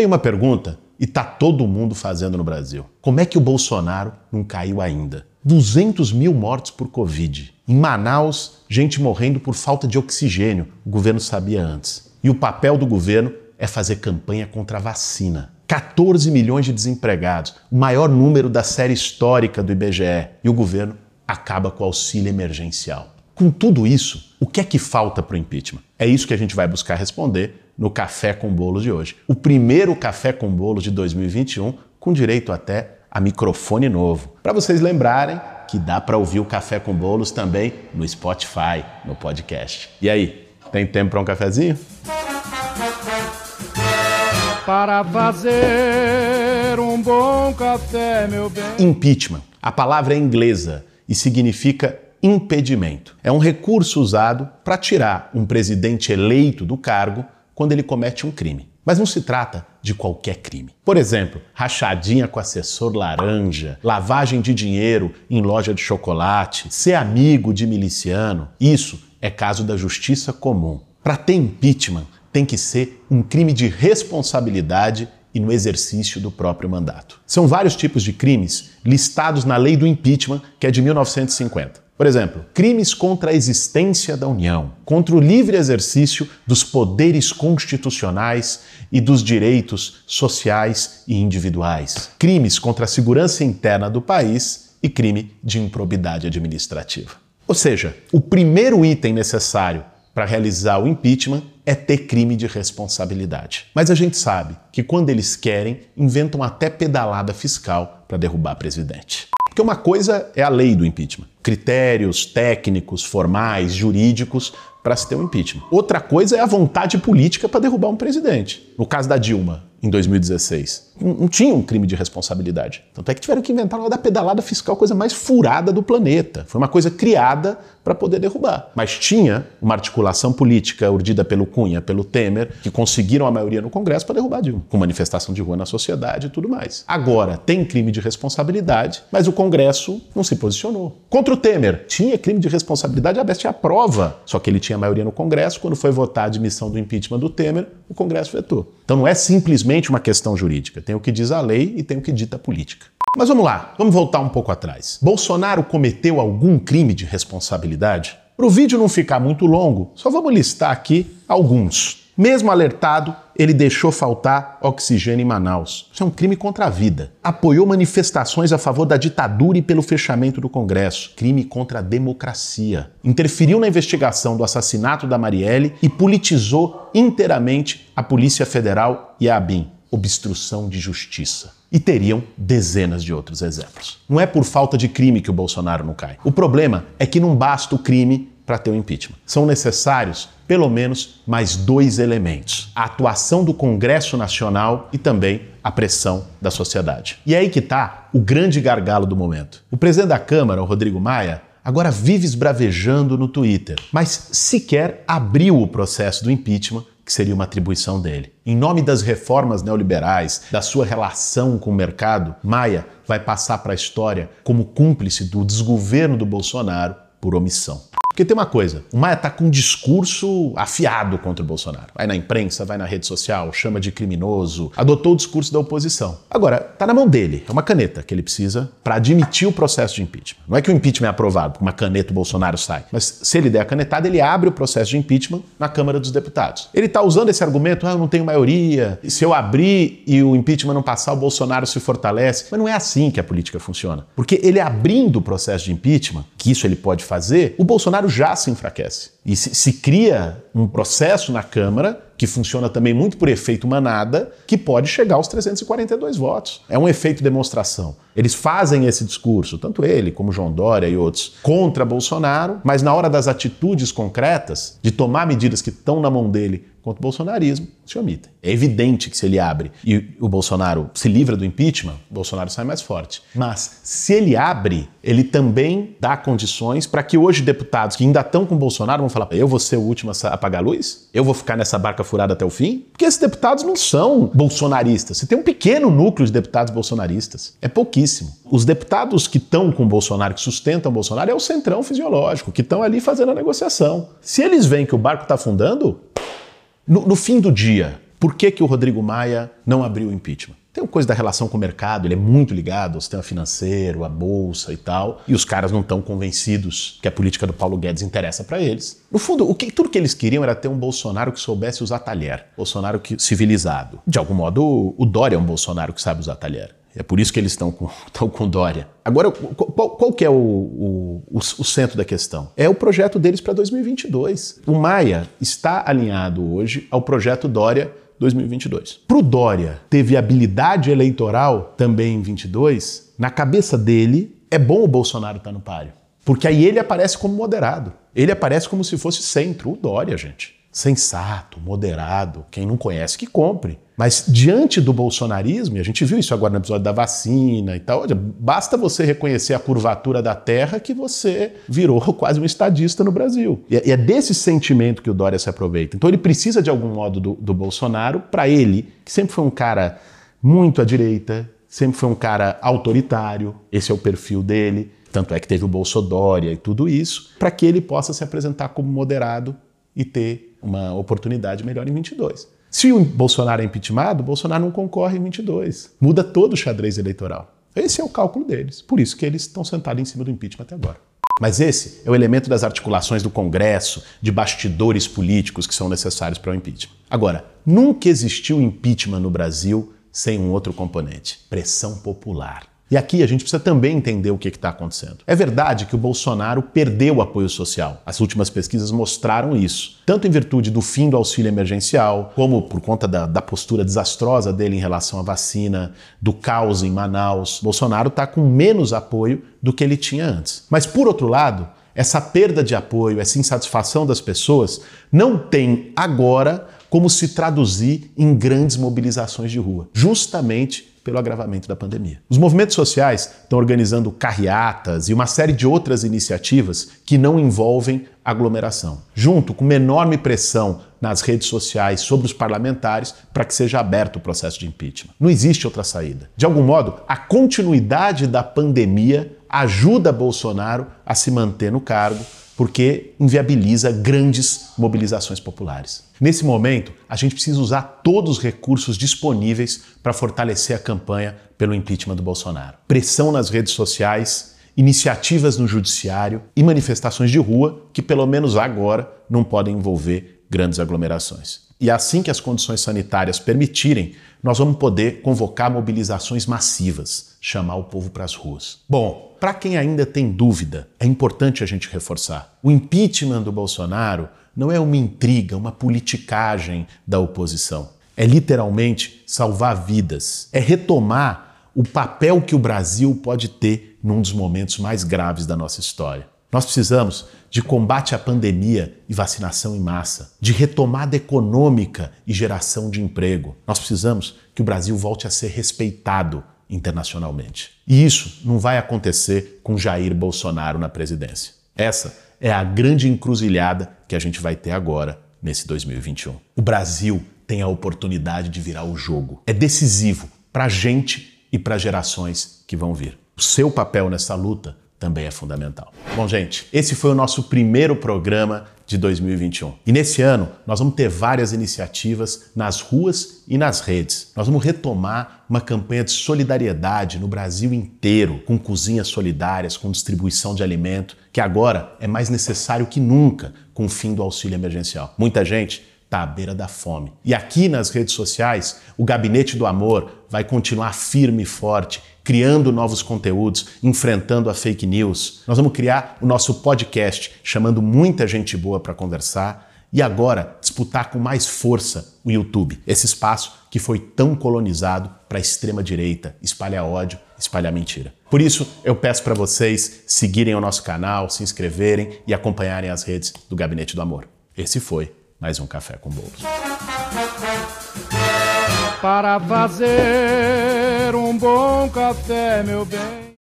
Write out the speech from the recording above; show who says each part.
Speaker 1: Tem uma pergunta e tá todo mundo fazendo no Brasil. Como é que o Bolsonaro não caiu ainda? 200 mil mortos por Covid. Em Manaus, gente morrendo por falta de oxigênio. O governo sabia antes. E o papel do governo é fazer campanha contra a vacina. 14 milhões de desempregados, o maior número da série histórica do IBGE. E o governo acaba com o auxílio emergencial. Com tudo isso, o que é que falta para o impeachment? É isso que a gente vai buscar responder no Café com Bolo de hoje. O primeiro Café com Bolo de 2021, com direito até a microfone novo. Para vocês lembrarem que dá para ouvir o Café com Bolos também no Spotify, no podcast. E aí, tem tempo para um cafezinho?
Speaker 2: Para fazer um bom café, meu bem.
Speaker 1: Impeachment. A palavra é inglesa e significa impedimento. É um recurso usado para tirar um presidente eleito do cargo quando ele comete um crime. Mas não se trata de qualquer crime. Por exemplo, rachadinha com assessor laranja, lavagem de dinheiro em loja de chocolate, ser amigo de miliciano. Isso é caso da justiça comum. Para ter impeachment, tem que ser um crime de responsabilidade e no exercício do próprio mandato. São vários tipos de crimes listados na lei do impeachment, que é de 1950. Por exemplo, crimes contra a existência da União, contra o livre exercício dos poderes constitucionais e dos direitos sociais e individuais, crimes contra a segurança interna do país e crime de improbidade administrativa. Ou seja, o primeiro item necessário para realizar o impeachment é ter crime de responsabilidade. Mas a gente sabe que quando eles querem, inventam até pedalada fiscal para derrubar presidente. Porque uma coisa é a lei do impeachment, critérios técnicos, formais, jurídicos para se ter um impeachment. Outra coisa é a vontade política para derrubar um presidente. No caso da Dilma, em 2016. Não, tinha um crime de responsabilidade. Tanto é que tiveram que inventar uma da pedalada fiscal, coisa mais furada do planeta. Foi uma coisa criada para poder derrubar. Mas tinha uma articulação política urdida pelo Cunha, pelo Temer, que conseguiram a maioria no Congresso para derrubar Dilma, com manifestação de rua na sociedade e tudo mais. Agora, tem crime de responsabilidade, mas o Congresso não se posicionou. Contra o Temer, tinha crime de responsabilidade, a bestia prova. Só que ele tinha maioria no Congresso, quando foi votar a admissão do impeachment do Temer, o Congresso vetou. Então não é simplesmente uma questão jurídica, tem o que diz a lei e tem o que dita a política. Mas vamos lá, vamos voltar um pouco atrás. Bolsonaro cometeu algum crime de responsabilidade? Para o vídeo não ficar muito longo, só vamos listar aqui alguns. Mesmo alertado, ele deixou faltar oxigênio em Manaus. Isso é um crime contra a vida. Apoiou manifestações a favor da ditadura e pelo fechamento do Congresso. Crime contra a democracia. Interferiu na investigação do assassinato da Marielle e politizou inteiramente a Polícia Federal e a ABIN. Obstrução de justiça. E teriam dezenas de outros exemplos. Não é por falta de crime que o Bolsonaro não cai. O problema é que não basta o crime para ter o impeachment. São necessários pelo menos mais dois elementos: a atuação do Congresso Nacional e também a pressão da sociedade. E é aí que está o grande gargalo do momento. O presidente da Câmara, o Rodrigo Maia, agora vive esbravejando no Twitter, mas sequer abriu o processo do impeachment que seria uma atribuição dele. Em nome das reformas neoliberais, da sua relação com o mercado, Maia vai passar para a história como cúmplice do desgoverno do Bolsonaro por omissão. Porque tem uma coisa, o Maia está com um discurso afiado contra o Bolsonaro. Vai na imprensa, vai na rede social, chama de criminoso, adotou o discurso da oposição. Agora, está na mão dele, é uma caneta que ele precisa para admitir o processo de impeachment. Não é que o impeachment é aprovado, com uma caneta o Bolsonaro sai. Mas se ele der a canetada, ele abre o processo de impeachment na Câmara dos Deputados. Ele está usando esse argumento, ah, eu não tenho maioria, se eu abrir e o impeachment não passar, o Bolsonaro se fortalece. Mas não é assim que a política funciona. Porque ele abrindo o processo de impeachment, que isso ele pode fazer, o Bolsonaro já se enfraquece. E se, se cria um processo na Câmara que funciona também muito por efeito manada, que pode chegar aos 342 votos. É um efeito demonstração. Eles fazem esse discurso, tanto ele como João Dória e outros, contra Bolsonaro, mas na hora das atitudes concretas, de tomar medidas que estão na mão dele contra o bolsonarismo, se omitem. É evidente que se ele abre e o Bolsonaro se livra do impeachment, o Bolsonaro sai mais forte. Mas se ele abre, ele também dá condições para que hoje deputados que ainda estão com o Bolsonaro vão falar: eu vou ser o último a apagar a luz? Eu vou ficar nessa barca furada até o fim? Porque esses deputados não são bolsonaristas. Você tem um pequeno núcleo de deputados bolsonaristas. É pouquíssimo. Os deputados que estão com o Bolsonaro, que sustentam o Bolsonaro, é o centrão fisiológico, que estão ali fazendo a negociação. Se eles veem que o barco está afundando, no, no fim do dia, Por que, que o Rodrigo Maia não abriu o impeachment? Tem coisa da relação com o mercado, ele é muito ligado ao sistema financeiro, à bolsa e tal, e os caras não estão convencidos que a política do Paulo Guedes interessa para eles. No fundo, o que, tudo que eles queriam era ter um Bolsonaro que soubesse usar talher, Bolsonaro que, civilizado. De algum modo, o Dória é um Bolsonaro que sabe usar talher. É por isso que eles estão com, estão com Dória. Agora, qual, qual que é o, o, o, o, centro da questão? É o projeto deles para 2022. O Maia está alinhado hoje ao projeto Dória 2022. Para o Dória ter viabilidade eleitoral também em 22, na cabeça dele é bom o Bolsonaro estar tá no páreo. Porque aí ele aparece como moderado. Ele aparece como se fosse centro. O Dória, gente sensato, moderado, quem não conhece que compre. Mas diante do bolsonarismo, e a gente viu isso agora no episódio da vacina e tal, olha, basta você reconhecer a curvatura da Terra que você virou quase um estadista no Brasil. E é desse sentimento que o Dória se aproveita. Então ele precisa de algum modo do, do Bolsonaro para ele, que sempre foi um cara muito à direita, sempre foi um cara autoritário, esse é o perfil dele, tanto é que teve o Bolsodória e tudo isso, para que ele possa se apresentar como moderado e ter uma oportunidade melhor em 22. Se o Bolsonaro é impeachmentado, o Bolsonaro não concorre em 22. Muda todo o xadrez eleitoral. Esse é o cálculo deles. Por isso que eles estão sentados em cima do impeachment até agora. Mas esse é o elemento das articulações do Congresso, de bastidores políticos que são necessários para o impeachment. Agora, nunca existiu impeachment no Brasil sem um outro componente: pressão popular. E aqui a gente precisa também entender o que está acontecendo. É verdade que o Bolsonaro perdeu o apoio social. As últimas pesquisas mostraram isso. Tanto em virtude do fim do auxílio emergencial, como por conta da, da postura desastrosa dele em relação à vacina, do caos em Manaus. Bolsonaro está com menos apoio do que ele tinha antes. Mas, por outro lado, essa perda de apoio, essa insatisfação das pessoas, não tem agora como se traduzir em grandes mobilizações de rua. Justamente pelo agravamento da pandemia. Os movimentos sociais estão organizando carreatas e uma série de outras iniciativas que não envolvem aglomeração, junto com uma enorme pressão nas redes sociais sobre os parlamentares para que seja aberto o processo de impeachment. Não existe outra saída. De algum modo, a continuidade da pandemia ajuda Bolsonaro a se manter no cargo porque inviabiliza grandes mobilizações populares. Nesse momento, a gente precisa usar todos os recursos disponíveis para fortalecer a campanha pelo impeachment do Bolsonaro. Pressão nas redes sociais, iniciativas no judiciário e manifestações de rua que, pelo menos agora, não podem envolver grandes aglomerações. E assim que as condições sanitárias permitirem, nós vamos poder convocar mobilizações massivas, chamar o povo para as ruas. Bom, para quem ainda tem dúvida, é importante a gente reforçar: o impeachment do Bolsonaro não é uma intriga, uma politicagem da oposição. É literalmente salvar vidas, é retomar o papel que o Brasil pode ter num dos momentos mais graves da nossa história. Nós precisamos de combate à pandemia e vacinação em massa, de retomada econômica e geração de emprego. Nós precisamos que o Brasil volte a ser respeitado internacionalmente. E isso não vai acontecer com Jair Bolsonaro na presidência. Essa é a grande encruzilhada que a gente vai ter agora nesse 2021. O Brasil tem a oportunidade de virar o jogo. É decisivo para a gente e para gerações que vão vir. O seu papel nessa luta também é fundamental. Bom, gente, esse foi o nosso primeiro programa de 2021. E nesse ano, nós vamos ter várias iniciativas nas ruas e nas redes. Nós vamos retomar uma campanha de solidariedade no Brasil inteiro, com cozinhas solidárias, com distribuição de alimento, que agora é mais necessário que nunca com o fim do auxílio emergencial. Muita gente está à beira da fome. E aqui nas redes sociais, o Gabinete do Amor vai continuar firme e forte, criando novos conteúdos, enfrentando a fake news. Nós vamos criar o nosso podcast, chamando muita gente boa para conversar. E agora, disputar com mais força o YouTube, esse espaço que foi tão colonizado para a extrema-direita espalhar ódio, espalhar mentira. Por isso, eu peço para vocês seguirem o nosso canal, se inscreverem e acompanharem as redes do Gabinete do Amor. Esse foi mais um café com bolos.
Speaker 2: Para fazer um bom café, meu bem.